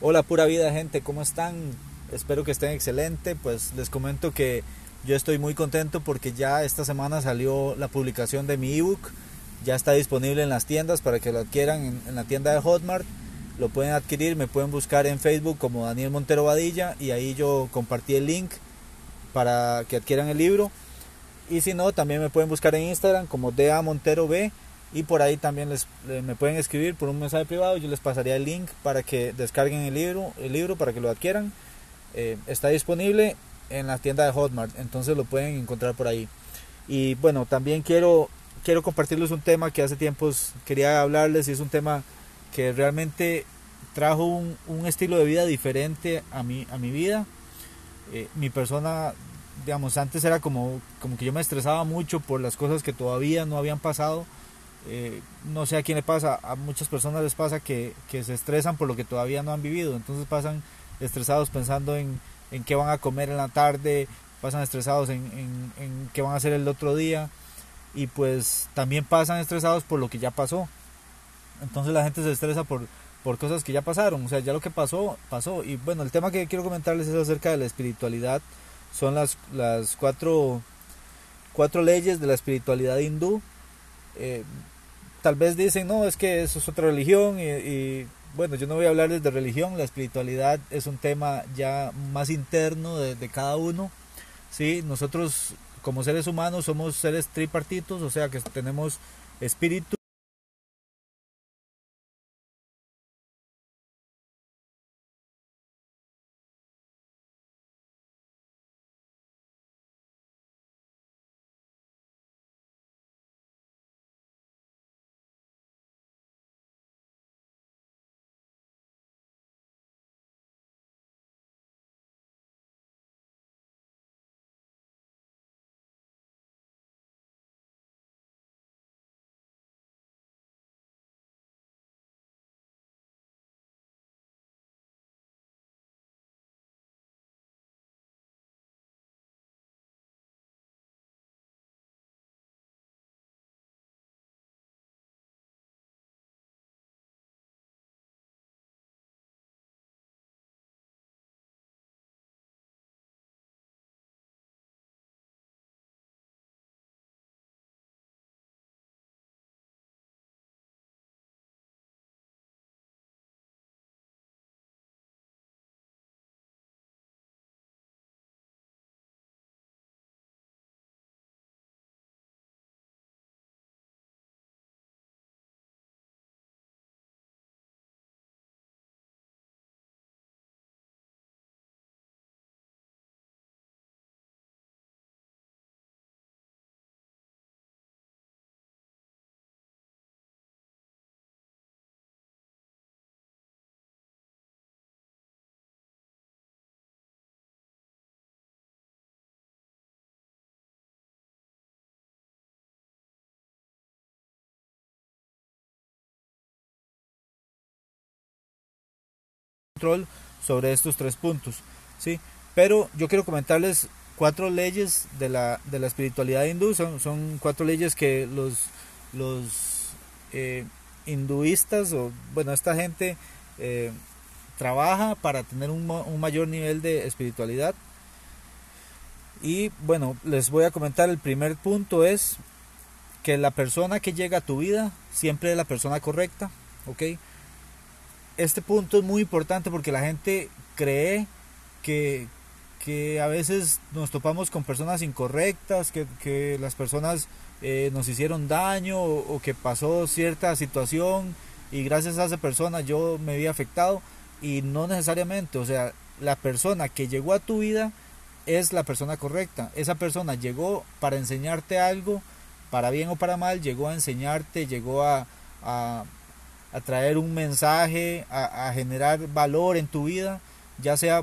Hola pura vida gente, ¿cómo están? Espero que estén excelente. Pues les comento que yo estoy muy contento porque ya esta semana salió la publicación de mi ebook. Ya está disponible en las tiendas para que lo adquieran en, la tienda de Hotmart. Lo pueden adquirir, me pueden buscar en Facebook como Daniel Montero Vadilla y ahí yo compartí el link para que adquieran el libro. Y si no, también me pueden buscar en Instagram como DA Montero B y por ahí también les, me pueden escribir por un mensaje privado yo les pasaría el link para que descarguen el libro el libro para que lo adquieran. Eh, está disponible en la tienda de Hotmart entonces lo pueden encontrar por ahí. Y bueno también quiero quiero compartirles un tema que hace tiempos quería hablarles y es un tema que realmente trajo un, un estilo de vida diferente a mi a mi vida. Eh, mi persona digamos antes era como como que yo me estresaba mucho por las cosas que todavía no habían pasado eh, no sé a quién le pasa, a muchas personas les pasa que, se estresan por lo que todavía no han vivido, entonces pasan estresados pensando en, en qué van a comer en la tarde, pasan estresados en, en, qué van a hacer el otro día y pues también pasan estresados por lo que ya pasó. Entonces la gente se estresa por, por cosas que ya pasaron, o sea, ya lo que pasó, pasó. Y bueno, el tema que quiero comentarles es acerca de la espiritualidad. Son las, las cuatro, cuatro leyes de la espiritualidad hindú. Eh, tal vez dicen, no, es que eso es otra religión y, bueno, yo no voy a hablarles de religión, la espiritualidad es un tema ya más interno de, de cada uno. ¿sí? Nosotros como seres humanos somos seres tripartitos, o sea que tenemos espíritu, sobre estos tres puntos. ¿sí? Pero yo quiero comentarles cuatro leyes de la, de la espiritualidad hindú. Son, son cuatro leyes que los, los eh, hinduistas, o bueno, esta gente eh, trabaja para tener un, un mayor nivel de espiritualidad. Y bueno, les voy a comentar el primer punto es que la persona que llega a tu vida siempre es la persona correcta, ¿ok? Este punto es muy importante porque la gente cree que, a veces nos topamos con personas incorrectas, que, las personas eh, nos hicieron daño o, que pasó cierta situación y gracias a esa persona yo me vi afectado y no necesariamente, o sea, la persona que llegó a tu vida es la persona correcta. Esa persona llegó para enseñarte algo, para bien o para mal, llegó a enseñarte, llegó a, a traer un mensaje, a, generar valor en tu vida. ya sea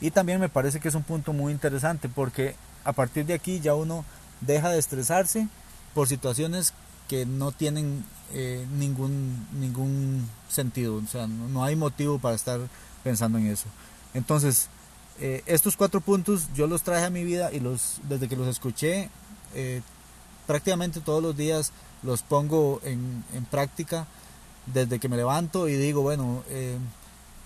Y también me parece que es un punto muy interesante porque a partir de aquí ya uno deja de estresarse por situaciones que no tienen eh, ningún, ningún sentido, o sea, no, hay motivo para estar pensando en eso. Entonces, eh, estos cuatro puntos yo los traje a mi vida y los, desde que los escuché, eh, prácticamente todos los días los pongo en, en práctica desde que me levanto y digo, bueno,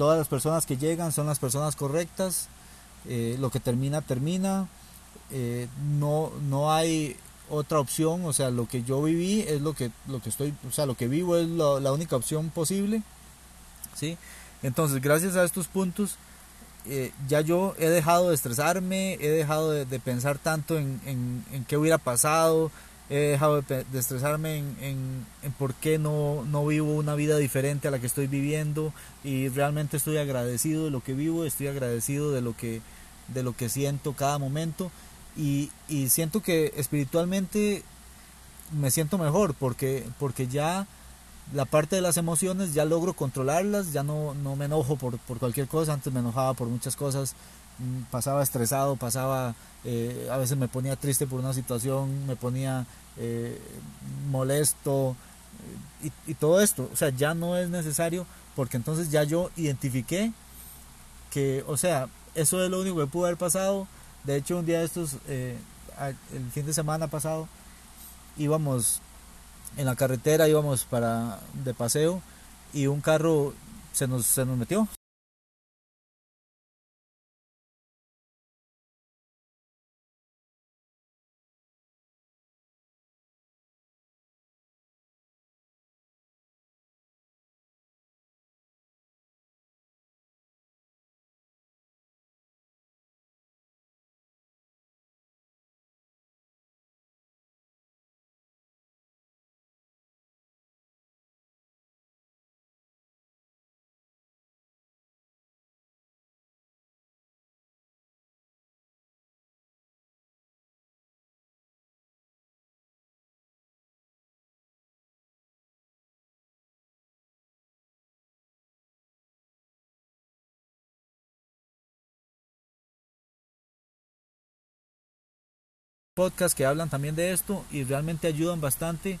todas las personas que llegan son las personas correctas, eh, lo que termina, termina, eh, no, no hay otra opción, o sea, lo que yo viví es lo que, lo que estoy, o sea, lo que vivo es la única opción posible, ¿sí? Entonces, gracias a estos puntos, ya yo he dejado de estresarme, he dejado de, pensar tanto en, en, en, qué hubiera pasado, he dejado de, estresarme en, en, por qué no, no, vivo una vida diferente a la que estoy viviendo. Y realmente estoy agradecido de lo que vivo, estoy agradecido de lo que, de lo que siento cada momento. Y, y siento que espiritualmente me siento mejor porque, porque ya la parte de las emociones ya logro controlarlas, ya no, no me enojo por, por cualquier cosa, antes me enojaba por muchas cosas, pasaba estresado, pasaba, eh, a veces me ponía triste por una situación, me ponía eh, molesto eh, y, todo esto. O sea, ya no es necesario porque entonces ya yo identifiqué que, o sea, eso es lo único que pudo haber pasado. De hecho, un día de estos, eh, el fin de semana pasado, íbamos en la carretera, íbamos para de paseo y un carro se nos, se nos metió, podcast que hablan también de esto y realmente ayudan bastante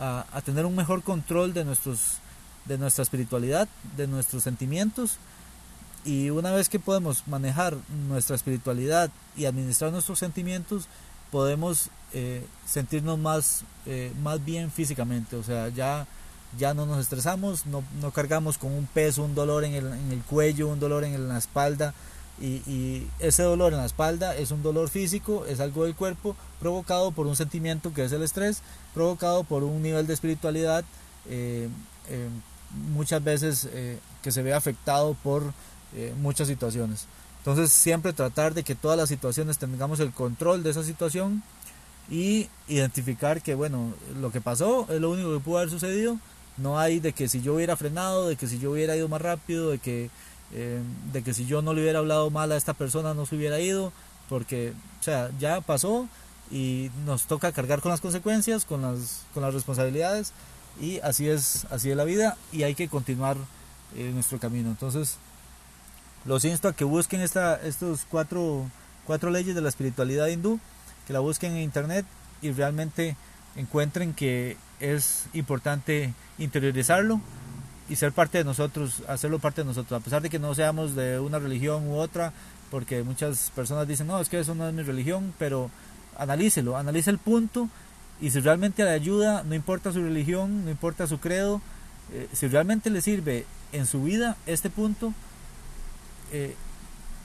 a, tener un mejor control de, nuestros, de nuestra espiritualidad, de nuestros sentimientos. Y una vez que podemos manejar nuestra espiritualidad y administrar nuestros sentimientos, podemos eh, sentirnos más, eh, más bien físicamente. O sea, ya, ya no nos estresamos, no, no cargamos con un peso, un dolor en el, en el cuello, un dolor en la espalda, y, ese dolor en la espalda es un dolor físico, es algo del cuerpo provocado por un sentimiento que es el estrés, provocado por un nivel de espiritualidad eh, eh, muchas veces eh, que se ve afectado por muchas situaciones. Entonces siempre tratar de que todas las situaciones tengamos el control de esa situación y identificar que bueno, lo que pasó es lo único que pudo haber sucedido. No hay de que si yo hubiera frenado, de que si yo hubiera ido más rápido, de que eh, de que si yo no le hubiera hablado mal a esta persona no se hubiera ido, porque, o sea, ya pasó y nos toca cargar con las consecuencias, con las, con las responsabilidades y así es, así es la vida y hay que continuar eh, nuestro camino. Entonces, los insto a que busquen esta, estos cuatro, cuatro leyes de la espiritualidad hindú, que la busquen en internet y realmente encuentren que es importante interiorizarlo y ser parte de nosotros, hacerlo parte de nosotros, a pesar de que no seamos de una religión u otra, porque muchas personas dicen, no, es que eso no es mi religión, pero analícelo, analice el punto y si realmente le ayuda, no importa su religión, no importa su credo, eh, si realmente le sirve en su vida este punto, eh,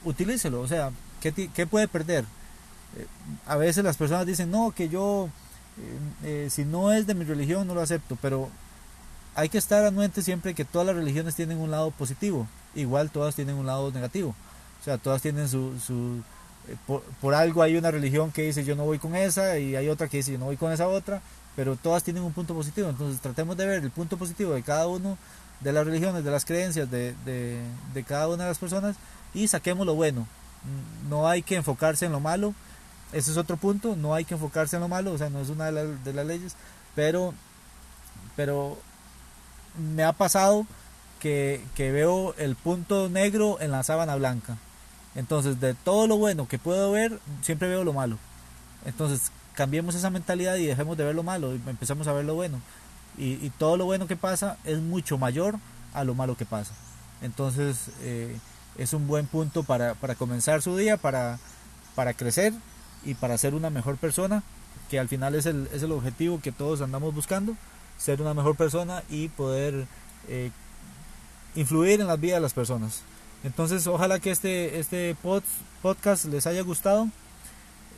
utilícelo, o sea, ¿qué, qué puede perder? Eh, a veces las personas dicen, no, que yo, si no es de mi religión, no lo acepto, pero hay que estar anuente siempre que todas las religiones tienen un lado positivo, igual todas tienen un lado negativo. O sea, todas tienen su... su eh, por, algo hay una religión que dice yo no voy con esa y hay otra que dice yo no voy con esa otra, pero todas tienen un punto positivo. Entonces tratemos de ver el punto positivo de cada uno de las religiones, de las creencias de, de, de cada una de las personas y saquemos lo bueno. No hay que enfocarse en lo malo. Ese es otro punto, no hay que enfocarse en lo malo, o sea, no es una de, de las leyes, pero, pero me ha pasado que, veo el punto negro en la sábana blanca. Entonces, de todo lo bueno que puedo ver, siempre veo lo malo. Entonces, cambiemos esa mentalidad y dejemos de ver lo malo y empezamos a ver lo bueno. Y, todo lo bueno que pasa es mucho mayor a lo malo que pasa. Entonces, eh, es un buen punto para, comenzar su día, para, para crecer y para ser una mejor persona, que al final es el, es el objetivo que todos andamos buscando ser una mejor persona y poder eh, influir en la vida de las personas. Entonces, ojalá que este, este podcast les haya gustado.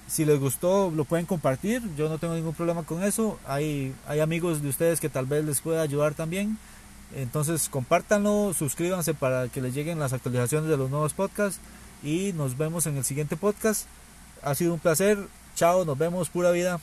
Si les gustó, lo pueden compartir. Yo no tengo ningún problema con eso. Hay, hay amigos de ustedes que tal vez les pueda ayudar también. Entonces, compártanlo, suscríbanse para que les lleguen las actualizaciones de los nuevos podcasts. Y nos vemos en el siguiente podcast. Ha sido un placer. Chao, nos vemos, pura vida.